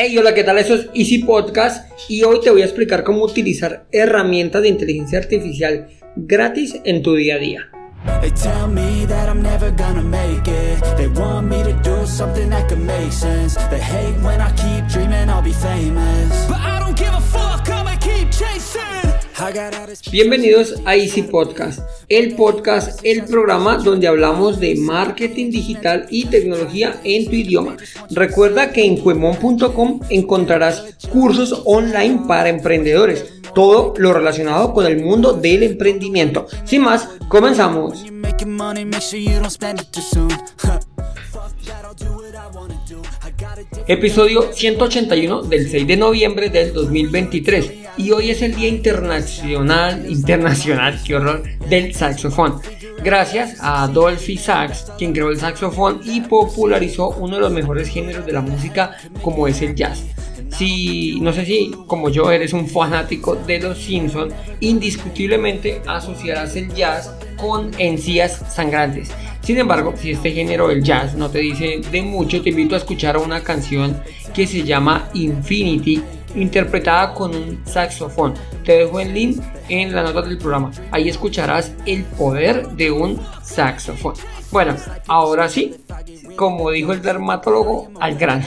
Hey, hola, ¿qué tal? Eso es Easy Podcast y hoy te voy a explicar cómo utilizar herramientas de inteligencia artificial gratis en tu día a día. They Bienvenidos a Easy Podcast, el podcast, el programa donde hablamos de marketing digital y tecnología en tu idioma. Recuerda que en cuemon.com encontrarás cursos online para emprendedores, todo lo relacionado con el mundo del emprendimiento. Sin más, comenzamos. Episodio 181 del 6 de noviembre del 2023 y hoy es el Día Internacional, internacional, qué horror, del saxofón. Gracias a Dolphy Sax, quien creó el saxofón y popularizó uno de los mejores géneros de la música como es el jazz. Si no sé si como yo eres un fanático de los Simpsons, indiscutiblemente asociarás el jazz con encías sangrantes. Sin embargo, si este género, el jazz, no te dice de mucho, te invito a escuchar una canción que se llama Infinity, interpretada con un saxofón. Te dejo el link en la nota del programa. Ahí escucharás el poder de un saxofón. Bueno, ahora sí, como dijo el dermatólogo, al grano.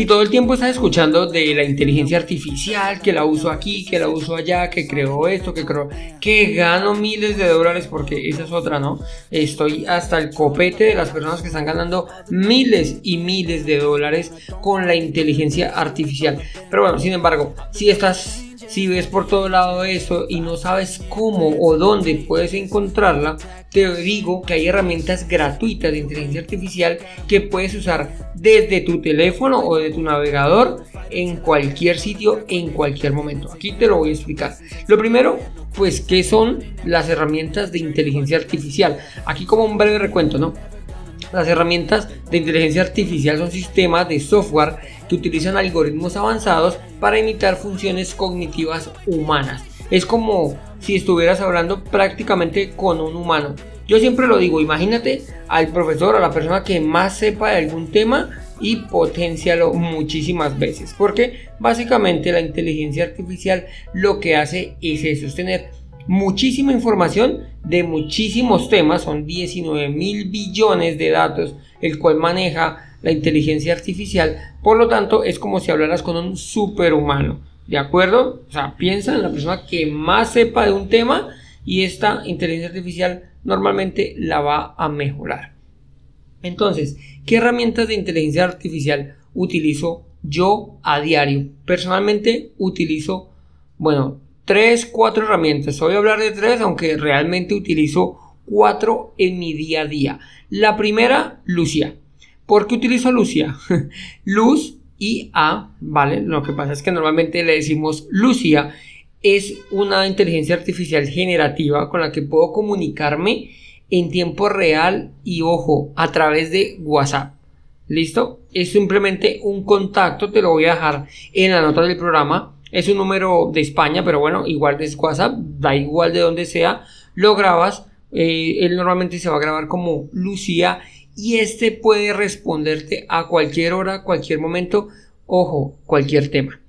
Si todo el tiempo estás escuchando de la inteligencia artificial, que la uso aquí, que la uso allá, que creo esto, que creo que gano miles de dólares, porque esa es otra, ¿no? Estoy hasta el copete de las personas que están ganando miles y miles de dólares con la inteligencia artificial. Pero bueno, sin embargo, si estás si ves por todo lado eso y no sabes cómo o dónde puedes encontrarla, te digo que hay herramientas gratuitas de inteligencia artificial que puedes usar desde tu teléfono o de tu navegador en cualquier sitio, en cualquier momento. Aquí te lo voy a explicar. Lo primero, pues, ¿qué son las herramientas de inteligencia artificial? Aquí como un breve recuento, ¿no? Las herramientas de inteligencia artificial son sistemas de software que utilizan algoritmos avanzados para imitar funciones cognitivas humanas. Es como si estuvieras hablando prácticamente con un humano. Yo siempre lo digo, imagínate al profesor, a la persona que más sepa de algún tema y potencialo muchísimas veces. Porque básicamente la inteligencia artificial lo que hace es eso, es tener muchísima información de muchísimos temas, son 19 mil billones de datos, el cual maneja la inteligencia artificial, por lo tanto es como si hablaras con un superhumano, ¿de acuerdo? O sea, piensa en la persona que más sepa de un tema y esta inteligencia artificial normalmente la va a mejorar. Entonces, ¿qué herramientas de inteligencia artificial utilizo yo a diario? Personalmente utilizo, bueno, tres, cuatro herramientas. Voy a hablar de tres, aunque realmente utilizo cuatro en mi día a día. La primera, Lucia. ¿Por qué utilizo Lucia? Luz y A, ¿vale? Lo que pasa es que normalmente le decimos Lucia. Es una inteligencia artificial generativa con la que puedo comunicarme en tiempo real y ojo, a través de WhatsApp. ¿Listo? Es simplemente un contacto, te lo voy a dejar en la nota del programa. Es un número de España, pero bueno, igual es WhatsApp, da igual de donde sea, lo grabas. Eh, él normalmente se va a grabar como Lucía y este puede responderte a cualquier hora, cualquier momento, ojo, cualquier tema.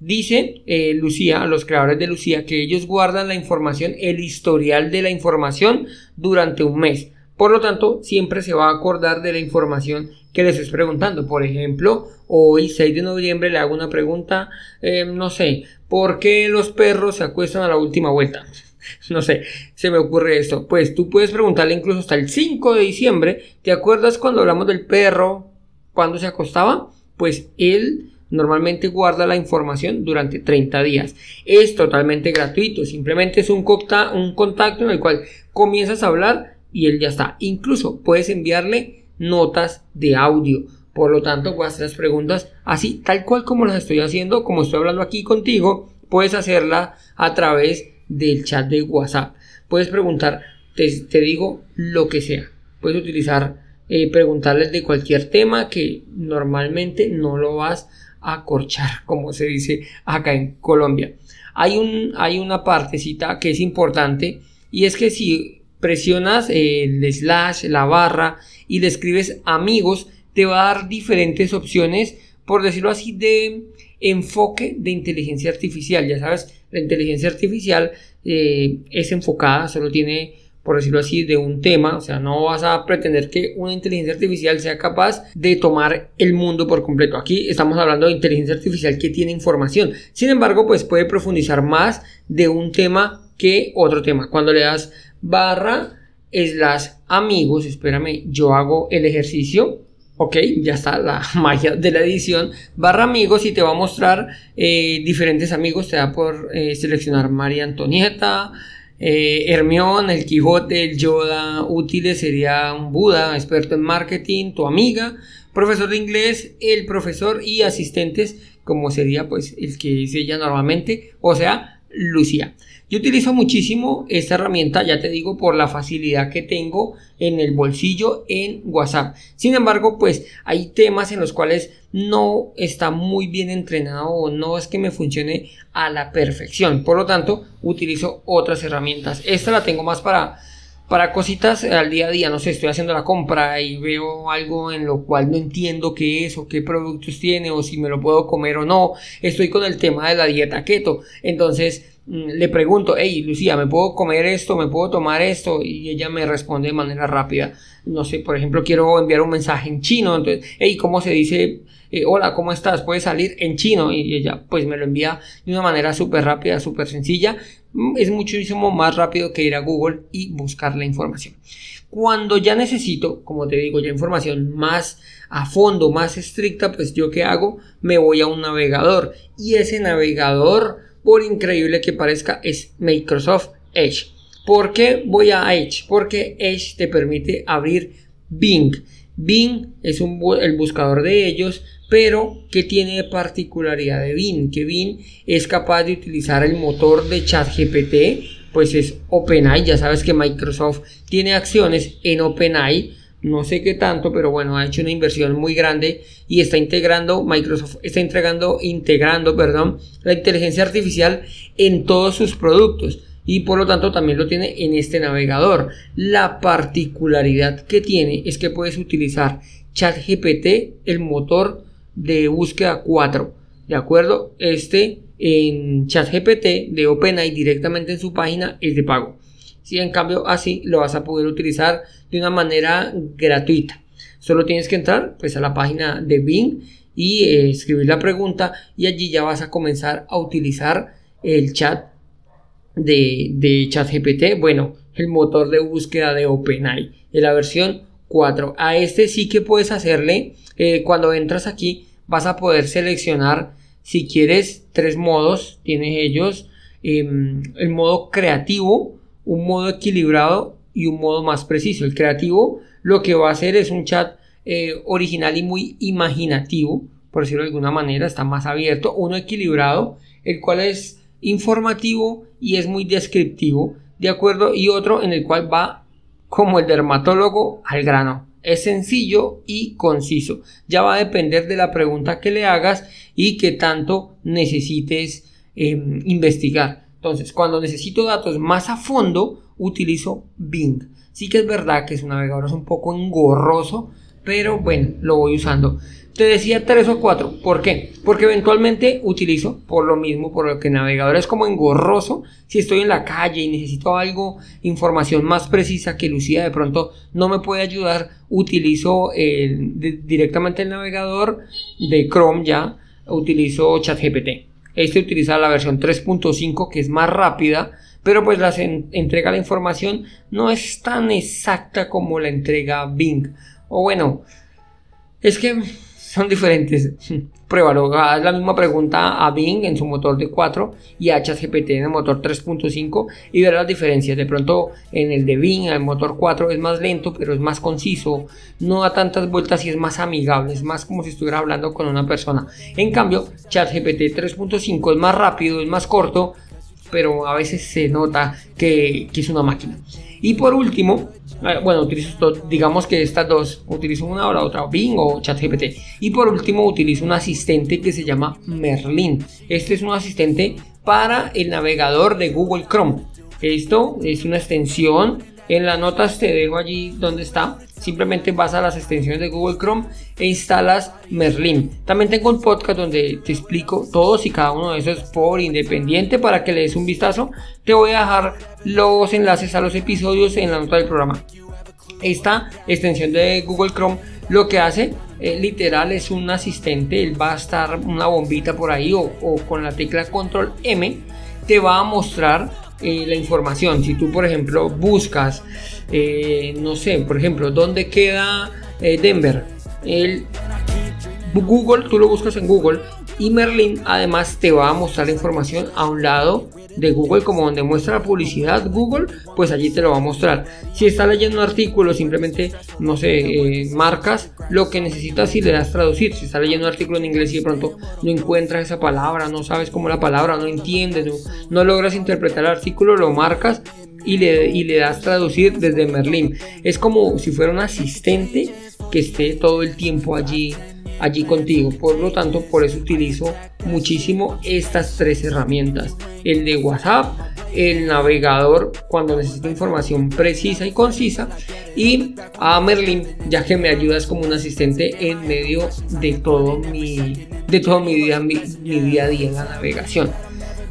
Dice eh, Lucía, a los creadores de Lucía, que ellos guardan la información, el historial de la información durante un mes. Por lo tanto, siempre se va a acordar de la información que les estés preguntando. Por ejemplo, hoy 6 de noviembre le hago una pregunta, eh, no sé, ¿por qué los perros se acuestan a la última vuelta? no sé, se me ocurre esto. Pues tú puedes preguntarle incluso hasta el 5 de diciembre, ¿te acuerdas cuando hablamos del perro, cuando se acostaba? Pues él normalmente guarda la información durante 30 días. Es totalmente gratuito, simplemente es un, un contacto en el cual comienzas a hablar y él ya está. Incluso puedes enviarle notas de audio. Por lo tanto, las preguntas así, tal cual como las estoy haciendo, como estoy hablando aquí contigo, puedes hacerla a través del chat de WhatsApp. Puedes preguntar, te, digo, lo que sea. Puedes utilizar, eh, preguntarles de cualquier tema que normalmente no lo vas a corchar, como se dice acá en Colombia. Hay, un, hay una partecita que es importante y es que si presionas el slash, la barra y le escribes amigos, te va a dar diferentes opciones por decirlo así, de enfoque de inteligencia artificial. Ya sabes, la inteligencia artificial eh, es enfocada, solo tiene por decirlo así, de un tema, o sea, no vas a pretender que una inteligencia artificial sea capaz de tomar el mundo por completo. Aquí estamos hablando de inteligencia artificial que tiene información. Sin embargo, pues puede profundizar más de un tema que otro tema. Cuando le das barra slash amigos, espérame, yo hago el ejercicio. Ok, ya está la magia de la edición. Barra amigos y te va a mostrar eh, diferentes amigos. Te da por eh, seleccionar María Antonieta, eh, Hermión, el Quijote, el Yoda. Útiles sería un Buda, experto en marketing, tu amiga. Profesor de inglés, el profesor y asistentes, como sería pues el que dice ella normalmente. O sea, Lucía. Yo utilizo muchísimo esta herramienta, ya te digo, por la facilidad que tengo en el bolsillo en WhatsApp. Sin embargo, pues hay temas en los cuales no está muy bien entrenado o no es que me funcione a la perfección. Por lo tanto, utilizo otras herramientas. Esta la tengo más para para cositas al día a día, no sé, estoy haciendo la compra y veo algo en lo cual no entiendo qué es o qué productos tiene o si me lo puedo comer o no. Estoy con el tema de la dieta keto. Entonces, le pregunto, hey Lucía, ¿me puedo comer esto? ¿Me puedo tomar esto? Y ella me responde de manera rápida. No sé, por ejemplo, quiero enviar un mensaje en chino. Entonces, hey, ¿cómo se dice? Eh, hola, ¿cómo estás? ¿Puedes salir en chino? Y ella pues me lo envía de una manera súper rápida, súper sencilla. Mm, es muchísimo más rápido que ir a Google y buscar la información. Cuando ya necesito, como te digo, ya información más a fondo, más estricta, pues yo qué hago? Me voy a un navegador. Y ese navegador por increíble que parezca, es Microsoft Edge. ¿Por qué voy a Edge? Porque Edge te permite abrir Bing. Bing es el buscador de ellos, pero que tiene particularidad de Bing, que Bing es capaz de utilizar el motor de ChatGPT, pues es OpenAI, ya sabes que Microsoft tiene acciones en OpenAI, no sé qué tanto, pero bueno, ha hecho una inversión muy grande y está integrando, Microsoft está entregando, integrando, perdón, la inteligencia artificial en todos sus productos y por lo tanto también lo tiene en este navegador. La particularidad que tiene es que puedes utilizar ChatGPT, el motor de búsqueda 4, ¿de acuerdo? Este en ChatGPT de OpenAI directamente en su página es de pago. Si en cambio así lo vas a poder utilizar de una manera gratuita. Solo tienes que entrar pues a la página de Bing y eh, escribir la pregunta y allí ya vas a comenzar a utilizar el chat de, de ChatGPT, bueno, el motor de búsqueda de OpenAI, en la versión 4. A este sí que puedes hacerle, eh, cuando entras aquí vas a poder seleccionar si quieres tres modos, tienes ellos, em, el modo creativo, un modo equilibrado y un modo más preciso. El creativo lo que va a hacer es un chat eh, original y muy imaginativo, por decirlo de alguna manera, está más abierto. Uno equilibrado, el cual es informativo y es muy descriptivo, ¿de acuerdo? Y otro en el cual va como el dermatólogo al grano. Es sencillo y conciso. Ya va a depender de la pregunta que le hagas y que tanto necesites em, investigar. Entonces, cuando necesito datos más a fondo, utilizo Bing. Sí que es verdad que es un navegador es un poco engorroso, pero bueno, lo voy usando. Te decía 3 o 4. ¿Por qué? Porque eventualmente utilizo, por lo mismo, por lo que el navegador es como engorroso. Si estoy en la calle y necesito algo, información más precisa que Lucía de pronto no me puede ayudar, utilizo directamente el navegador de Chrome ya, utilizo ChatGPT. Este utiliza la versión 3.5 que es más rápida, pero pues la entrega la información no es tan exacta como la entrega Bing. O bueno, es que son diferentes. Pruébalo, haz la misma pregunta a Bing en su motor de 4 y a ChatGPT en el motor 3.5 y verás las diferencias. De pronto en el de Bing, el motor 4 es más lento, pero es más conciso, no da tantas vueltas y es más amigable, es más como si estuviera hablando con una persona. En cambio, ChatGPT 3.5 es más rápido, es más corto, pero a veces se nota que es una máquina. Y por último, eh, bueno, utilizo, digamos que estas dos, utilizo una o la otra, Bing o ChatGPT. Y por último, utilizo un asistente que se llama Merlin. Este es un asistente para el navegador de Google Chrome. Esto es una extensión En las notas te dejo allí donde está. Simplemente vas a las extensiones de Google Chrome e instalas Merlin. También tengo un podcast donde te explico todos y cada uno de esos por independiente para que le des un vistazo. Te voy a dejar los enlaces a los episodios en la nota del programa. Esta extensión de Google Chrome lo que hace eh, literal es un asistente, él va a estar una bombita por ahí o, con la tecla control M te va a mostrar eh, la información. Si tú por ejemplo buscas, eh, no sé, por ejemplo, ¿dónde queda Denver? El Google, tú lo buscas en Google y Merlin además te va a mostrar la información a un lado de Google como donde muestra la publicidad Google, pues allí te lo va a mostrar. Si estás leyendo un artículo, simplemente, no sé, eh, marcas lo que necesitas y le das traducir. Si estás leyendo un artículo en inglés y de pronto no encuentras esa palabra, no sabes cómo la palabra, no entiendes, no, logras interpretar el artículo, lo marcas y le, y le das traducir desde Merlin. Es como si fuera un asistente que esté todo el tiempo allí allí contigo. Por lo tanto, por eso utilizo muchísimo estas tres herramientas. El de WhatsApp, el navegador cuando necesito información precisa y concisa y a Merlin ya que me ayudas como un asistente en medio de todo mi, de todo mi, día, mi día a día en la navegación.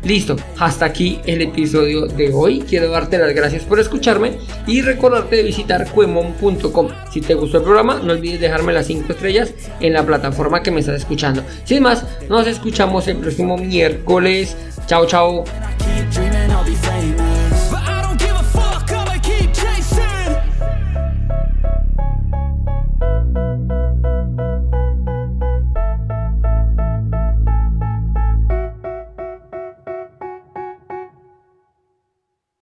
Listo, hasta aquí el episodio de hoy. Quiero darte las gracias por escucharme y recordarte de visitar cuemon.com. Si te gustó el programa, no olvides dejarme las 5 estrellas en la plataforma que me estás escuchando. Sin más, nos escuchamos el próximo miércoles. Chao, chao.